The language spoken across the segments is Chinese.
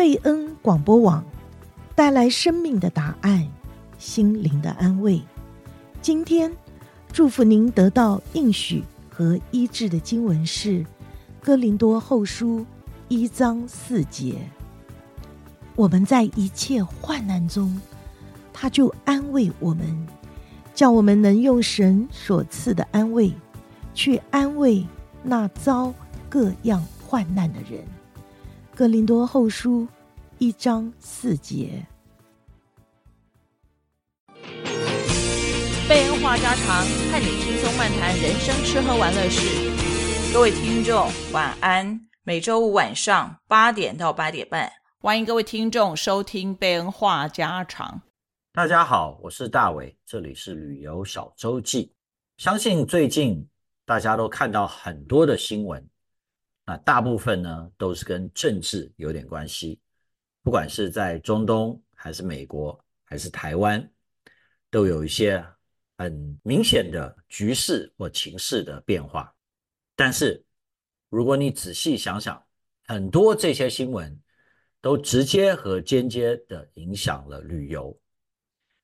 贝恩广播网带来生命的答案，心灵的安慰。今天祝福您得到应许和医治的经文是《哥林多后书》一章四节。我们在一切患难中，他就安慰我们，叫我们能用神所赐的安慰，去安慰那遭各样患难的人。哥林多后书一章四节。贝恩话家常，和你轻松漫谈人生吃喝玩乐事。各位听众，晚安。每周五晚上八点到八点半，欢迎各位听众收听贝恩话家常。大家好，我是大伟，这里是旅游小周记。相信最近大家都看到很多的新闻。那大部分呢都是跟政治有点关系，不管是在中东还是美国还是台湾，都有一些很明显的局势或情势的变化。但是如果你仔细想想，很多这些新闻都直接和间接的影响了旅游。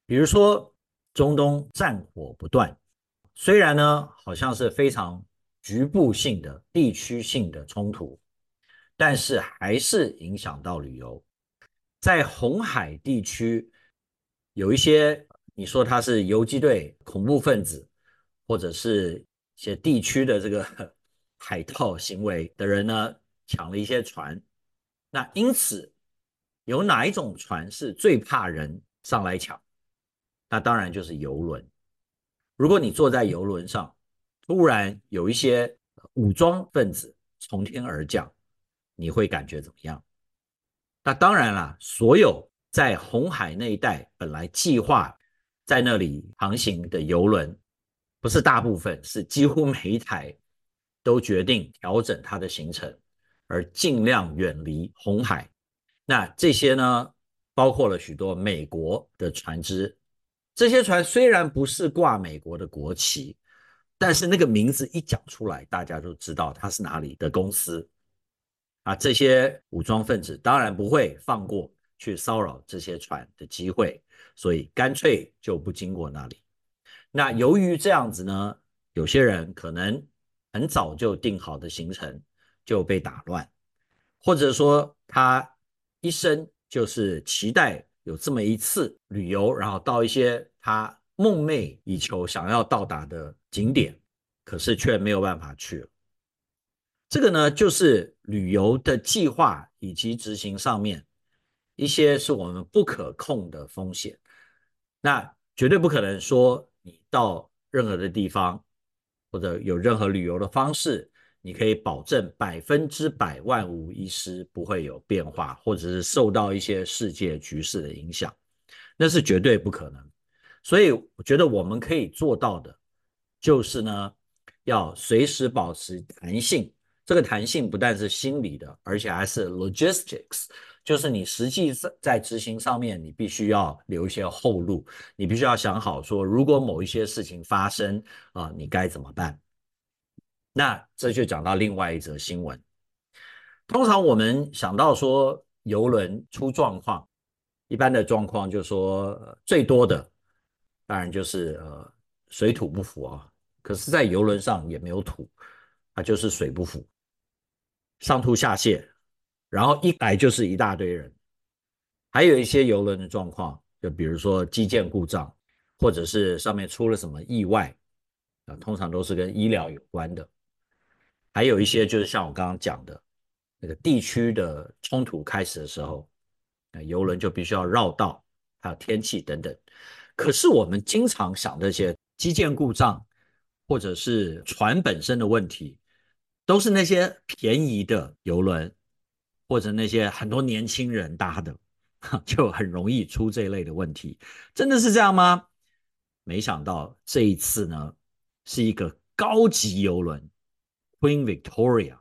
比如说中东战火不断，虽然呢好像是非常。局部性的、地区性的冲突，但是还是影响到旅游。在红海地区，有一些你说他是游击队、恐怖分子，或者是一些地区的这个 海盗行为的人呢，抢了一些船。那因此，有哪一种船是最怕人上来抢？那当然就是游轮。如果你坐在游轮上，突然有一些武装分子从天而降，你会感觉怎么样？那当然了，所有在红海那一带本来计划在那里航行的游轮，不是大部分，是几乎每一台都决定调整它的行程，而尽量远离红海。那这些呢，包括了许多美国的船只，这些船虽然不是挂美国的国旗。但是那个名字一讲出来，大家都知道他是哪里的公司啊！这些武装分子当然不会放过去骚扰这些船的机会，所以干脆就不经过那里。那由于这样子呢，有些人可能很早就定好的行程就被打乱，或者说他一生就是期待有这么一次旅游，然后到一些他。梦寐以求想要到达的景点，可是却没有办法去。这个呢，就是旅游的计划以及执行上面一些是我们不可控的风险。那绝对不可能说你到任何的地方或者有任何旅游的方式，你可以保证百分之百万无一失，不会有变化，或者是受到一些世界局势的影响，那是绝对不可能。所以我觉得我们可以做到的，就是呢，要随时保持弹性。这个弹性不但是心理的，而且还是 logistics，就是你实际在在执行上面，你必须要留一些后路，你必须要想好说，如果某一些事情发生啊，你该怎么办？那这就讲到另外一则新闻。通常我们想到说游轮出状况，一般的状况就是说最多的。当然就是呃水土不服啊，可是，在游轮上也没有土，它就是水不服，上吐下泻，然后一来就是一大堆人，还有一些游轮的状况，就比如说机件故障，或者是上面出了什么意外啊，通常都是跟医疗有关的，还有一些就是像我刚刚讲的那个地区的冲突开始的时候，那游轮就必须要绕道，还有天气等等。可是我们经常想这些机件故障，或者是船本身的问题，都是那些便宜的游轮，或者那些很多年轻人搭的，就很容易出这类的问题。真的是这样吗？没想到这一次呢，是一个高级游轮 Queen Victoria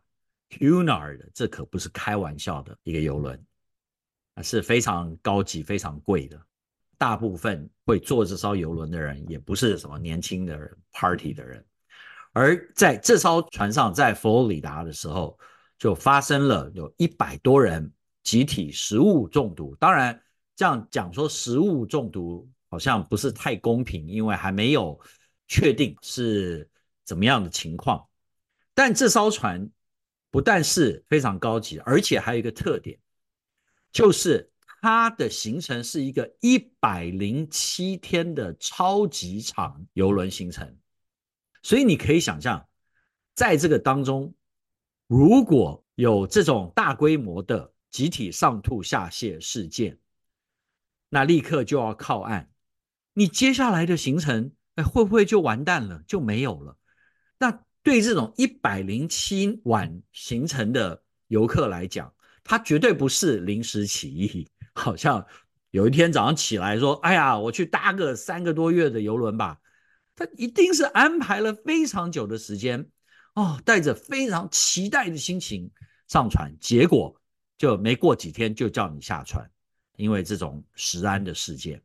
Cunard，这可不是开玩笑的一个游轮，啊，是非常高级、非常贵的。大部分会坐这艘游轮的人，也不是什么年轻的人、party 的人，而在这艘船上，在佛罗里达的时候，就发生了有一百多人集体食物中毒。当然，这样讲说食物中毒好像不是太公平，因为还没有确定是怎么样的情况。但这艘船不但是非常高级，而且还有一个特点，就是它的行程是一个一百零七天的超级长游轮行程。所以你可以想象，在这个当中，如果有这种大规模的集体上吐下泻事件，那立刻就要靠岸。你接下来的行程，哎，会不会就完蛋了，就没有了？那对这种一百零七晚行程的游客来讲，他绝对不是临时起意，好像有一天早上起来说：“哎呀，我去搭个三个多月的邮轮吧。”他一定是安排了非常久的时间哦，带着非常期待的心情上船，结果就没过几天就叫你下船，因为这种食安的事件。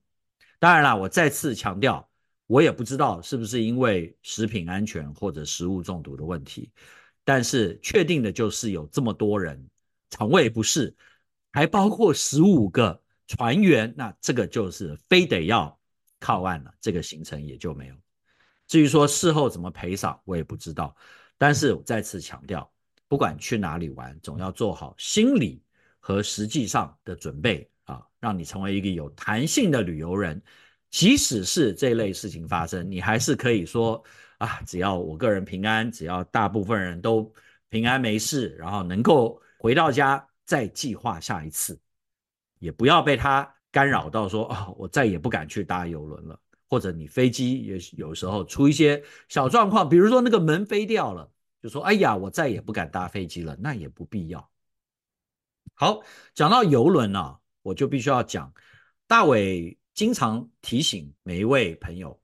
当然了，我再次强调，我也不知道是不是因为食品安全或者食物中毒的问题，但是确定的就是有这么多人肠胃不适，还包括十五个船员，那这个就是非得要靠岸了，这个行程也就没有。至于说事后怎么赔偿，我也不知道。但是我再次强调，不管去哪里玩，总要做好心理和实际上的准备啊，让你成为一个有弹性的旅游人。即使是这类事情发生，你还是可以说啊，只要我个人平安，只要大部分人都平安没事，然后能够回到家，再计划下一次，也不要被他干扰到说啊，我再也不敢去搭邮轮了。或者你飞机也有时候出一些小状况，比如说那个门飞掉了，就说哎呀，我再也不敢搭飞机了，那也不必要。好，讲到邮轮呢、啊，我就必须要讲，大伟经常提醒每一位朋友，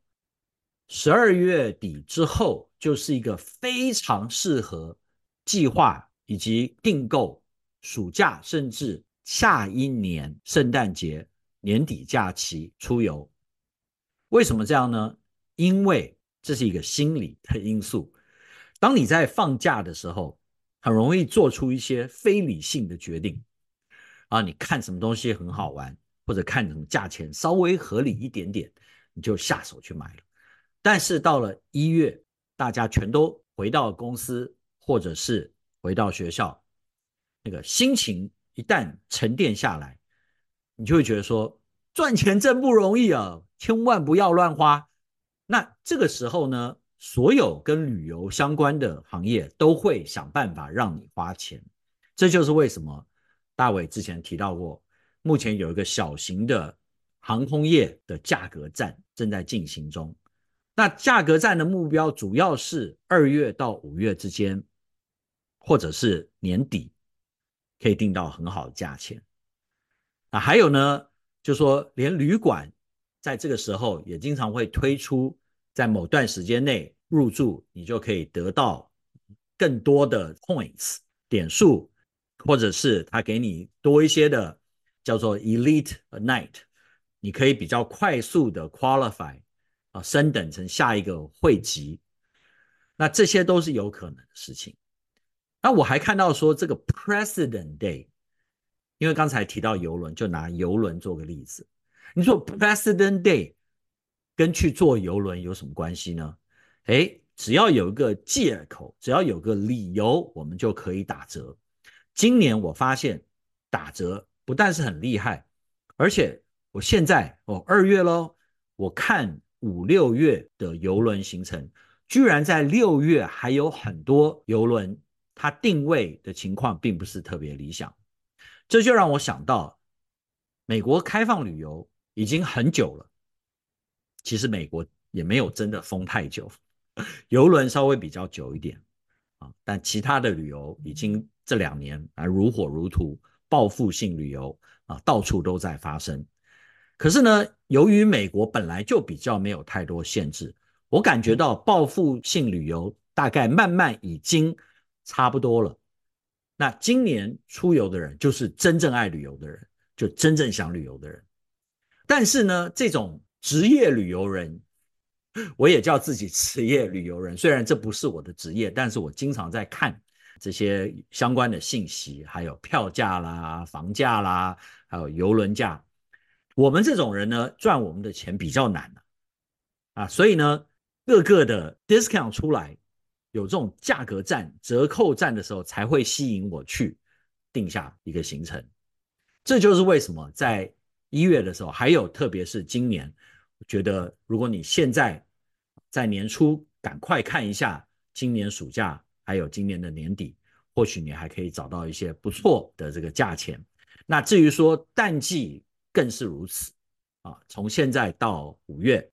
十二月底之后就是一个非常适合计划以及订购暑假，甚至下一年圣诞节年底假期出游。为什么这样呢？因为这是一个心理的因素。当你在放假的时候，很容易做出一些非理性的决定啊！你看什么东西很好玩，或者看什么价钱稍微合理一点点，你就下手去买了。但是到了一月，大家全都回到公司或者是回到学校，那个心情一旦沉淀下来，你就会觉得说，赚钱真不容易啊！千万不要乱花。那这个时候呢，所有跟旅游相关的行业都会想办法让你花钱。这就是为什么大伟之前提到过，目前有一个小型的航空业的价格战正在进行中。那价格战的目标主要是二月到五月之间，或者是年底可以订到很好的价钱。那还有呢，就说连旅馆。在这个时候，也经常会推出，在某段时间内入住，你就可以得到更多的 points 点数，或者是他给你多一些的叫做 elite night，你可以比较快速的 qualify 啊，升等成下一个会籍，那这些都是有可能的事情。那我还看到说这个 President Day，因为刚才提到邮轮，就拿邮轮做个例子。你说 President Day 跟去坐邮轮有什么关系呢？诶，只要有一个借口，只要有个理由，我们就可以打折。今年我发现打折不但是很厉害，而且我现在哦二月喽，我看五六月的邮轮行程，居然在六月还有很多邮轮，它定位的情况并不是特别理想。这就让我想到美国开放旅游。已经很久了，其实美国也没有真的封太久，邮轮稍微比较久一点啊，但其他的旅游已经这两年啊如火如荼，报复性旅游啊到处都在发生。可是呢，由于美国本来就比较没有太多限制，我感觉到报复性旅游大概慢慢已经差不多了。那今年出游的人，就是真正爱旅游的人，就真正想旅游的人。但是呢，这种职业旅游人，我也叫自己职业旅游人。虽然这不是我的职业，但是我经常在看这些相关的信息，还有票价啦、房价啦，还有游轮价。我们这种人呢，赚我们的钱比较难啊，所以呢，各个的 discount 出来，有这种价格战、折扣战的时候，才会吸引我去定下一个行程。这就是为什么在一月的时候，还有特别是今年，觉得如果你现在在年初赶快看一下今年暑假，还有今年的年底，或许你还可以找到一些不错的这个价钱。那至于说淡季更是如此啊，从现在到五月，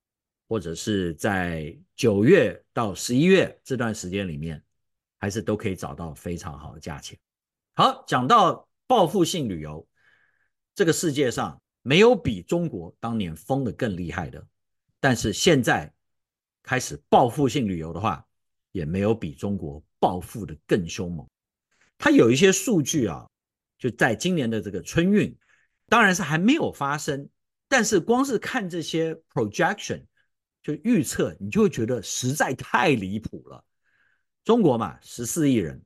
或者是在九月到十一月这段时间里面，还是都可以找到非常好的价钱。好，讲到报复性旅游。这个世界上没有比中国当年封的更厉害的，但是现在开始报复性旅游的话，也没有比中国报复的更凶猛。它有一些数据啊，就在今年的这个春运，当然是还没有发生，但是光是看这些 projection 就预测，你就会觉得实在太离谱了。中国嘛，十四亿人，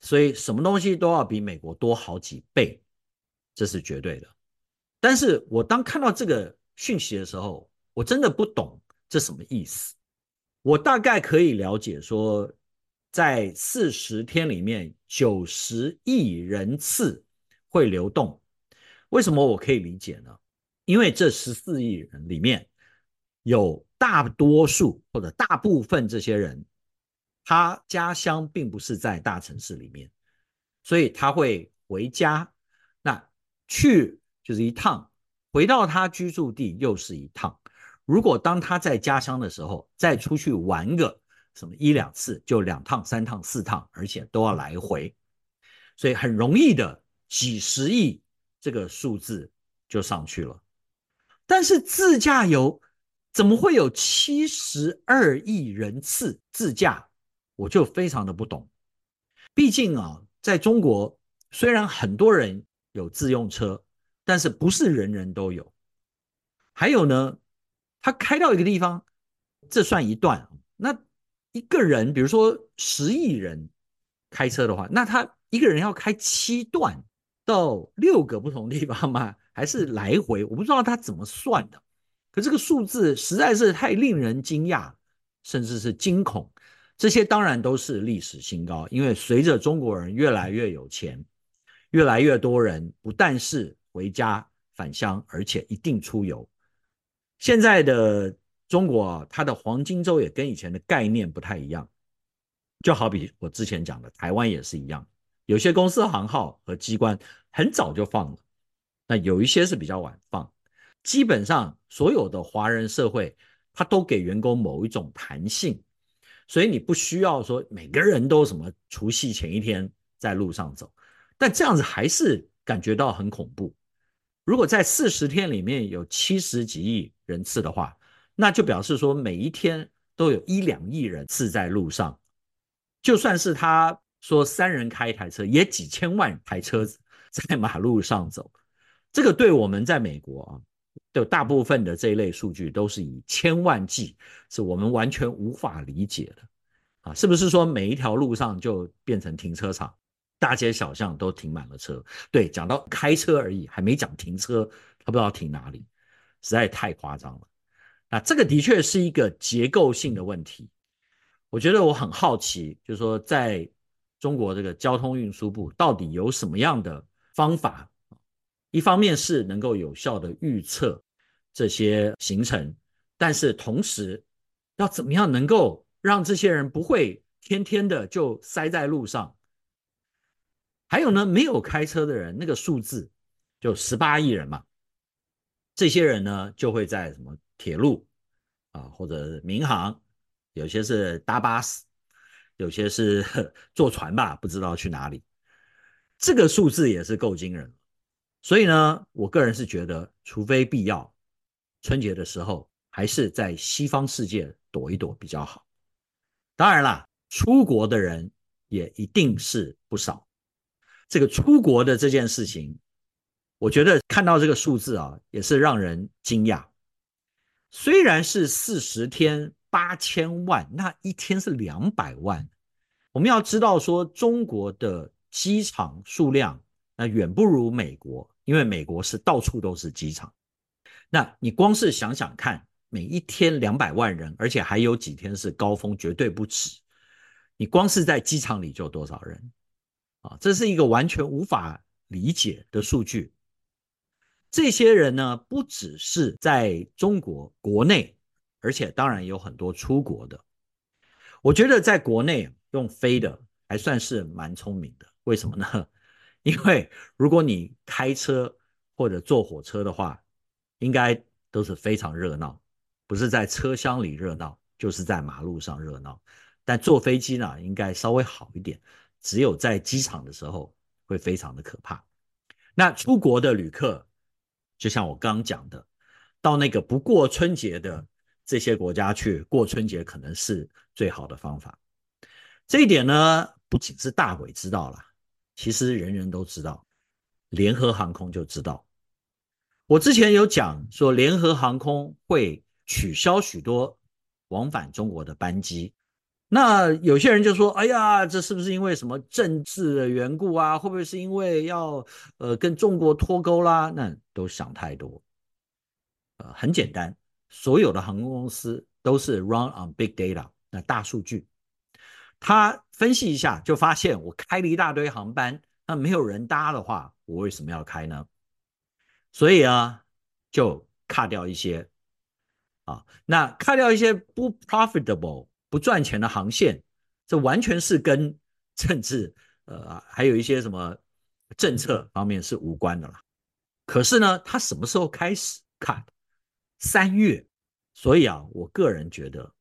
所以什么东西都要比美国多好几倍。这是绝对的，但是我当看到这个讯息的时候，我真的不懂这什么意思。我大概可以了解说，在四十天里面，九十亿人次会流动。为什么我可以理解呢？因为这十四亿人里面有大多数或者大部分这些人，他家乡并不是在大城市里面，所以他会回家。那去就是一趟，回到他居住地又是一趟。如果当他在家乡的时候，再出去玩个什么一两次，就两趟、三趟、四趟，而且都要来回，所以很容易的几十亿这个数字就上去了。但是自驾游怎么会有七十二亿人次自驾？我就非常的不懂。毕竟啊，在中国虽然很多人。有自用车，但是不是人人都有。还有呢，他开到一个地方，这算一段。那一个人，比如说十亿人开车的话，那他一个人要开七段到六个不同地方吗？还是来回？我不知道他怎么算的。可这个数字实在是太令人惊讶，甚至是惊恐。这些当然都是历史新高，因为随着中国人越来越有钱。越来越多人不但是回家返乡，而且一定出游。现在的中国啊，它的黄金周也跟以前的概念不太一样。就好比我之前讲的，台湾也是一样，有些公司行号和机关很早就放了，那有一些是比较晚放。基本上所有的华人社会，它都给员工某一种弹性，所以你不需要说每个人都什么除夕前一天在路上走。但这样子还是感觉到很恐怖。如果在四十天里面有七十几亿人次的话，那就表示说每一天都有一两亿人次在路上。就算是他说三人开一台车，也几千万台车子 在马路上走。这个对我们在美国啊，就大部分的这一类数据都是以千万计，是我们完全无法理解的啊！是不是说每一条路上就变成停车场？大街小巷都停满了车，对，讲到开车而已，还没讲停车，他不知道停哪里，实在太夸张了。那这个的确是一个结构性的问题。我觉得我很好奇，就是说，在中国这个交通运输部到底有什么样的方法？一方面是能够有效的预测这些行程，但是同时要怎么样能够让这些人不会天天的就塞在路上？还有呢，没有开车的人，那个数字就十八亿人嘛。这些人呢，就会在什么铁路啊，或者民航，有些是搭巴士，有些是 坐船吧，不知道去哪里。这个数字也是够惊人。所以呢，我个人是觉得，除非必要，春节的时候还是在西方世界躲一躲比较好。当然啦，出国的人也一定是不少。这个出国的这件事情，我觉得看到这个数字啊，也是让人惊讶。虽然是四十天八千万，那一天是两百万。我们要知道说，中国的机场数量那远不如美国，因为美国是到处都是机场。那你光是想想看，每一天两百万人，而且还有几天是高峰，绝对不止。你光是在机场里就多少人啊？这是一个完全无法理解的数据。这些人呢，不只是在中国国内，而且当然有很多出国的。我觉得在国内用飞的还算是蛮聪明的。为什么呢？因为如果你开车或者坐火车的话，应该都是非常热闹，不是在车厢里热闹，就是在马路上热闹。但坐飞机呢，应该稍微好一点。只有在机场的时候会非常的可怕。那出国的旅客，就像我刚讲的，到那个不过春节的这些国家去过春节，可能是最好的方法。这一点呢，不仅是大伟知道了，其实人人都知道，联合航空就知道。我之前有讲说，联合航空会取消许多往返中国的班机。那有些人就说：“哎呀，这是不是因为什么政治的缘故啊？会不会是因为要呃跟中国脱钩啦？”那都想太多。呃，很简单，所有的航空公司都是 run on big data，那大数据。他分析一下，就发现我开了一大堆航班，那没有人搭的话，我为什么要开呢？所以啊，就卡掉一些，啊，那卡掉一些不 profitable 不赚钱的航线，这完全是跟政治，呃，还有一些什么政策方面是无关的啦。可是呢，他什么时候开始 cut？三月，所以啊，我个人觉得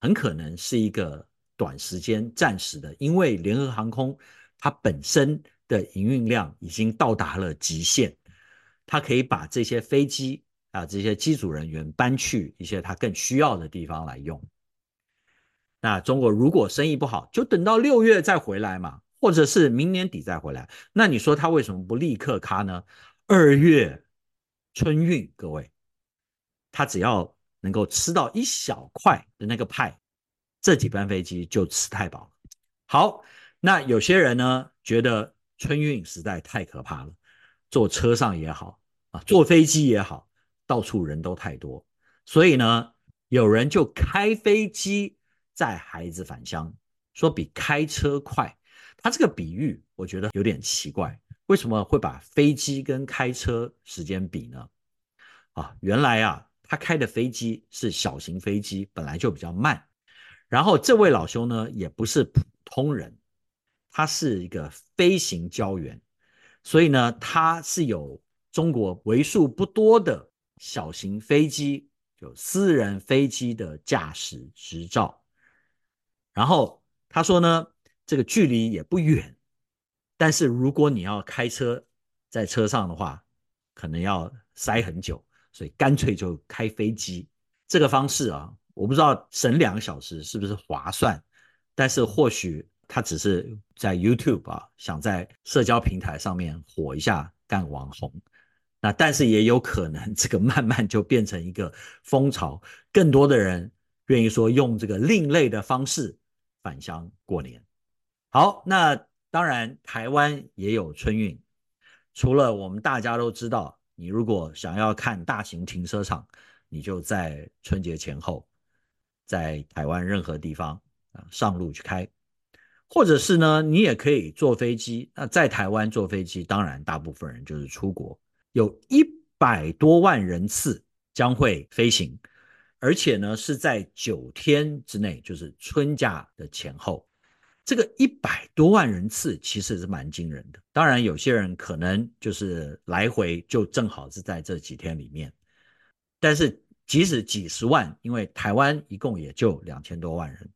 很可能是一个短时间暂时的，因为联合航空它本身的营运量已经到达了极限。它可以把这些飞机啊，这些机组人员搬去一些它更需要的地方来用。那中国如果生意不好，就等到六月再回来嘛，或者是明年底再回来。那你说他为什么不立刻卡呢？二月春运，各位，他只要能够吃到一小块的那个派，这几班飞机就吃太饱了。好，那有些人呢，觉得春运实在太可怕了。坐车上也好啊，坐飞机也好，到处人都太多，所以呢，有人就开飞机载孩子返乡，说比开车快。他这个比喻我觉得有点奇怪，为什么会把飞机跟开车时间比呢？啊，原来啊，他开的飞机是小型飞机，本来就比较慢。然后这位老兄呢，也不是普通人，他是一个飞行教员。所以呢，他是有中国为数不多的小型飞机，就私人飞机的驾驶执照。然后他说呢，这个距离也不远，但是如果你要开车在车上的话，可能要塞很久，所以干脆就开飞机。这个方式啊，我不知道省两个小时是不是划算，但是或许。他只是在 YouTube 啊，想在社交平台上面火一下，干网红。那但是也有可能，这个慢慢就变成一个风潮，更多的人愿意说用这个另类的方式返乡过年。好，那当然台湾也有春运，除了我们大家都知道，你如果想要看大型停车场，你就在春节前后，在台湾任何地方啊上路去开。或者是呢，你也可以坐飞机。那在台湾坐飞机，当然大部分人就是出国，有一百多万人次将会飞行，而且呢是在九天之内，就是春假的前后。这个一百多万人次其实是蛮惊人的。当然，有些人可能就是来回就正好是在这几天里面，但是即使几十万，因为台湾一共也就两千多万人，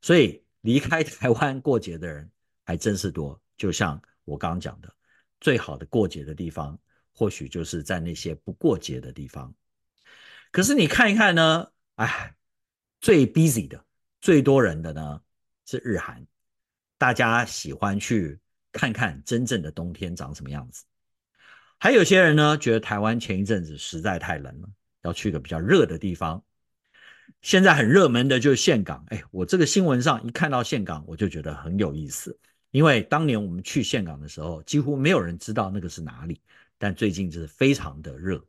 所以。离开台湾过节的人还真是多，就像我刚刚讲的，最好的过节的地方，或许就是在那些不过节的地方。可是你看一看呢，哎，最 busy 的、最多人的呢是日韩，大家喜欢去看看真正的冬天长什么样子。还有些人呢，觉得台湾前一阵子实在太冷了，要去个比较热的地方。现在很热门的就是岘港，哎，我这个新闻上一看到岘港，我就觉得很有意思，因为当年我们去岘港的时候，几乎没有人知道那个是哪里，但最近就是非常的热。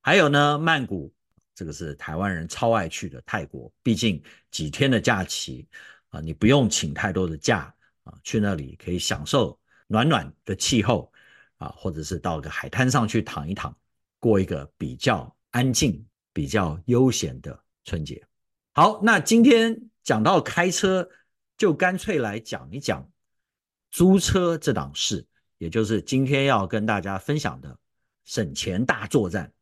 还有呢，曼谷，这个是台湾人超爱去的泰国，毕竟几天的假期啊，你不用请太多的假啊，去那里可以享受暖暖的气候啊，或者是到个海滩上去躺一躺，过一个比较安静、比较悠闲的春节。好，那今天讲到开车，就干脆来讲一讲租车这档事，也就是今天要跟大家分享的省钱大作战。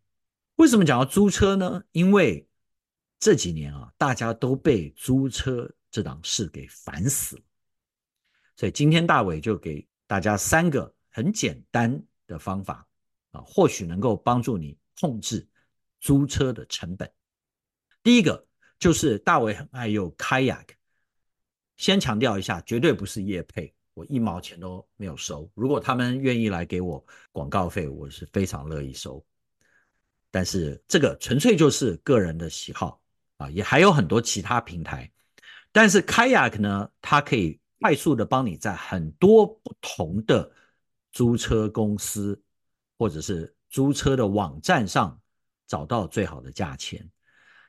为什么讲到租车呢？因为这几年啊，大家都被租车这档事给烦死了。所以今天大伟就给大家三个很简单的方法啊，或许能够帮助你控制租车的成本。第一个就是大伟很爱用 Kayak，先强调一下，绝对不是业配，我一毛钱都没有收。如果他们愿意来给我广告费，我是非常乐意收。但是这个纯粹就是个人的喜好啊，也还有很多其他平台。但是 Kayak 呢，它可以快速的帮你在很多不同的租车公司或者是租车的网站上找到最好的价钱。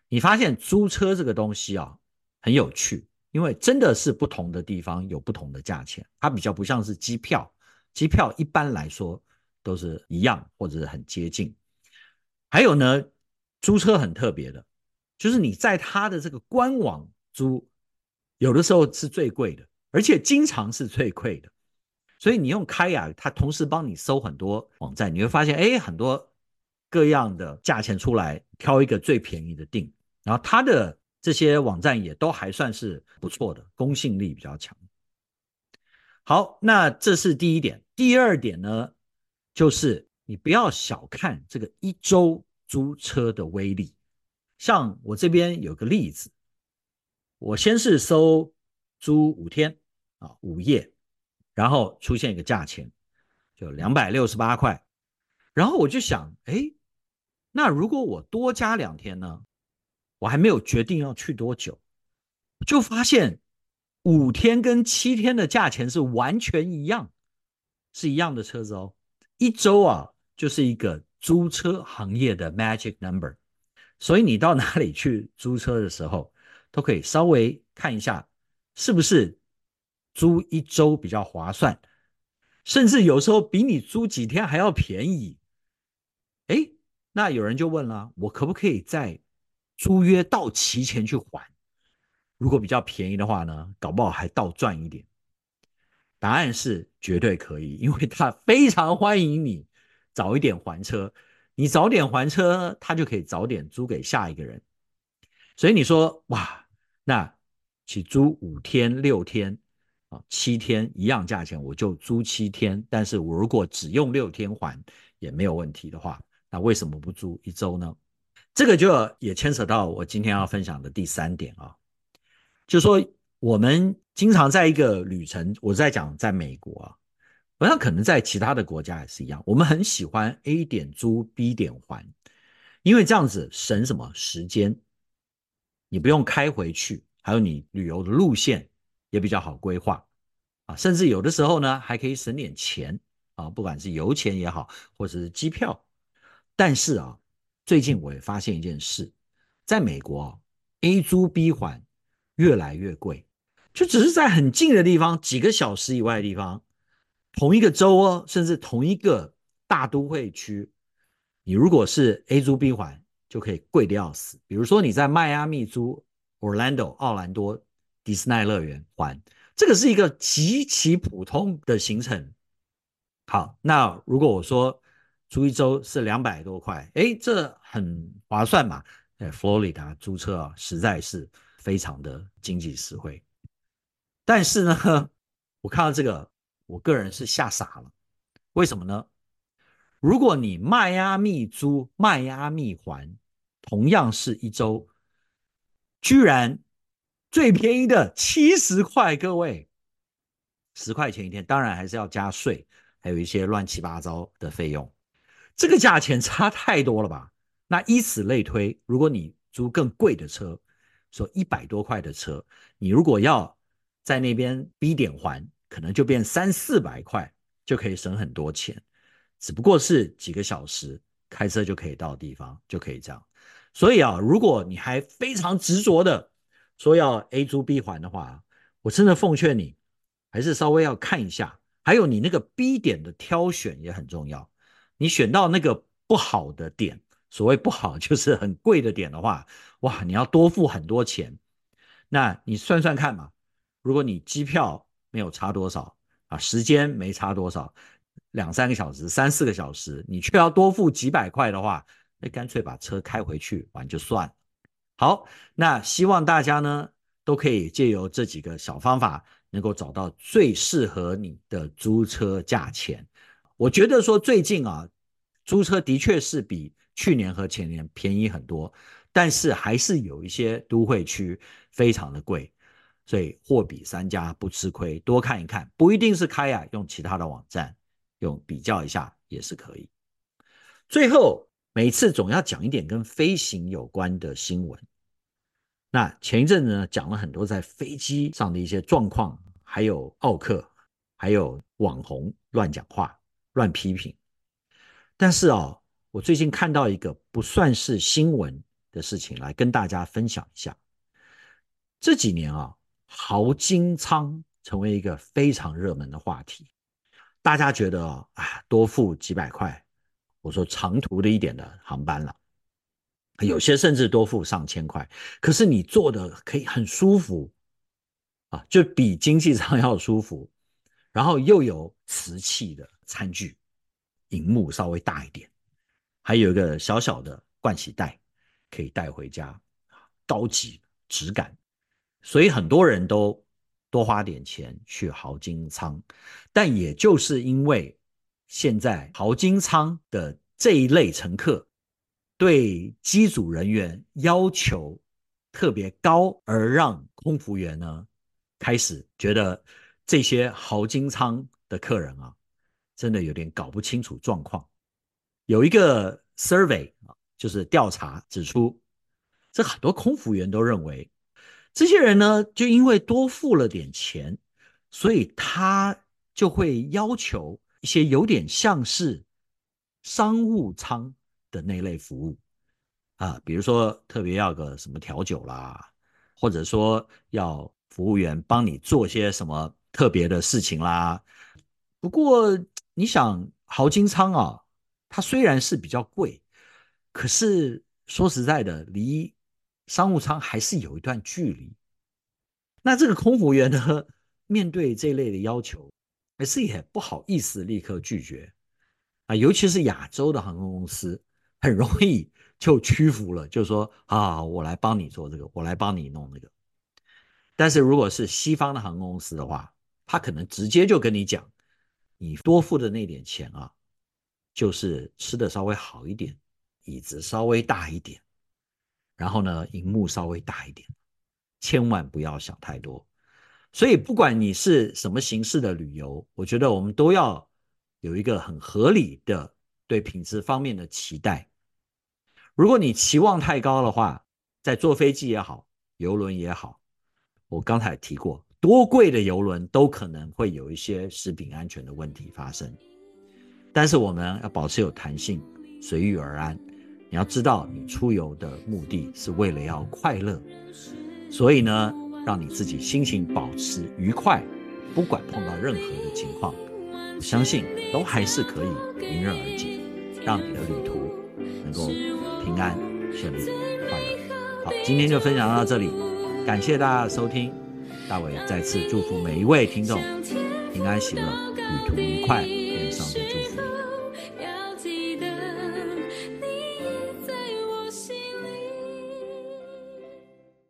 你发现租车这个东西啊，很有趣，因为真的是不同的地方有不同的价钱，它比较不像是机票，机票一般来说都是一样或者是很接近。还有呢，租车很特别的，就是你在它的这个官网租，有的时候是最贵的，而且经常是最贵的。所以你用 Kayak，它同时帮你搜很多网站，你会发现，哎，很多各样的价钱出来，挑一个最便宜的订。然后它的这些网站也都还算是不错的，公信力比较强。好，那这是第一点。第二点呢，就是。你不要小看这个一周租车的威力，像我这边有个例子，我先是搜租五天啊，五夜，然后出现一个价钱，就两百六十八块，然后我就想，哎，那如果我多加两天呢？我还没有决定要去多久，就发现五天跟七天的价钱是完全一样，是一样的车子哦，一周啊。就是一个租车行业的 magic number，所以你到哪里去租车的时候，都可以稍微看一下，是不是租一周比较划算，甚至有时候比你租几天还要便宜。那有人就问了，我可不可以在租约到期前去还？如果比较便宜的话呢，搞不好还倒赚一点。答案是绝对可以，因为他非常欢迎你。早一点还车，你早点还车，他就可以早点租给下一个人。所以你说哇，那起租五天、六天啊、七天一样价钱，我就租七天。但是我如果只用六天还也没有问题的话，那为什么不租一周呢？这个就也牵扯到我今天要分享的第三点啊，就说我们经常在一个旅程，我在讲在美国啊。我想可能在其他的国家也是一样，我们很喜欢 A 点租 B 点还，因为这样子省什么时间，你不用开回去，还有你旅游的路线也比较好规划啊，甚至有的时候呢还可以省点钱啊，不管是油钱也好，或者是机票。但是啊，最近我也发现一件事，在美国啊，A 租 B 还越来越贵，就只是在很近的地方，几个小时以外的地方。同一个州哦，甚至同一个大都会区，你如果是 A 租 B 还，就可以贵的要死。比如说你在迈阿密租 Orlando 奥兰多迪士尼乐园还，这个是一个极其普通的行程。好，那如果我说租一周是两百多块，哎，这很划算嘛。在佛罗里达租车啊，实在是非常的经济实惠。但是呢，我看到这个。我个人是吓傻了，为什么呢？如果你迈阿密租迈阿密还，同样是一周，居然最便宜的七十块，各位，十块钱一天，当然还是要加税，还有一些乱七八糟的费用，这个价钱差太多了吧？那以此类推，如果你租更贵的车，说一百多块的车，你如果要在那边 B 点还，可能就变三四百块，就可以省很多钱。只不过是几个小时开车就可以到地方，就可以这样。所以啊，如果你还非常执着的说要 A 租 B 还的话，我真的奉劝你，还是稍微要看一下。还有你那个 B 点的挑选也很重要，你选到那个不好的点，所谓不好 就是很贵的点的话，哇，你要多付很多钱。那你算算看嘛。如果你机票没有差多少啊，时间没差多少，两三个小时、三四个小时，你却要多付几百块的话，那干脆把车开回去玩就算了。好，那希望大家呢都可以借由这几个小方法，能够找到最适合你的租车价钱。我觉得说最近啊，租车的确是比去年和前年便宜很多，但是还是有一些都会区非常的贵。所以货比三家不吃亏，多看一看，不一定是开啊，用其他的网站用比较一下也是可以。最后每次总要讲一点跟飞行有关的新闻。那前一阵子呢，讲了很多在飞机上的一些状况，还有奥客，还有网红乱讲话、乱批评。但是哦，我最近看到一个不算是新闻的事情，来跟大家分享一下。这几年啊。豪金舱成为一个非常热门的话题，大家觉得啊，多付几百块，我说长途的一点的航班了，有些甚至多付上千块，可是你坐的可以很舒服啊，就比经济舱要舒服，然后又有瓷器的餐具，荧幕稍微大一点，还有一个小小的盥洗袋可以带回家，高级质感。所以很多人都多花点钱去豪金舱，但也就是因为现在豪金舱的这一类乘客对机组人员要求特别高，而让空服员呢开始觉得这些豪金舱的客人啊，真的有点搞不清楚状况。有一个 survey，就是调查指出，这很多空服员都认为。这些人呢，就因为多付了点钱，所以他就会要求一些有点像是商务舱的那类服务啊，比如说特别要个什么调酒啦，或者说要服务员帮你做些什么特别的事情啦。不过你想，豪金舱啊，它虽然是比较贵，可是说实在的，离商务舱还是有一段距离，那这个空服员呢，面对这类的要求，还是也不好意思立刻拒绝啊，尤其是亚洲的航空公司，很容易就屈服了，就说啊，我来帮你做这个，我来帮你弄那个。但是如果是西方的航空公司的话，他可能直接就跟你讲，你多付的那点钱啊，就是吃的稍微好一点，椅子稍微大一点。然后呢，荧幕稍微大一点，千万不要想太多。所以，不管你是什么形式的旅游，我觉得我们都要有一个很合理的对品质方面的期待。如果你期望太高的话，在坐飞机也好，游轮也好，我刚才提过，多贵的邮轮都可能会有一些食品安全的问题发生。但是我们要保持有弹性，随遇而安。你要知道，你出游的目的是为了要快乐，所以呢，让你自己心情保持愉快，不管碰到任何的情况，我相信都还是可以迎刃而解，让你的旅途能够平安、顺利、快乐。好，今天就分享到这里，感谢大家的收听，大伟再次祝福每一位听众平安喜乐，旅途愉快，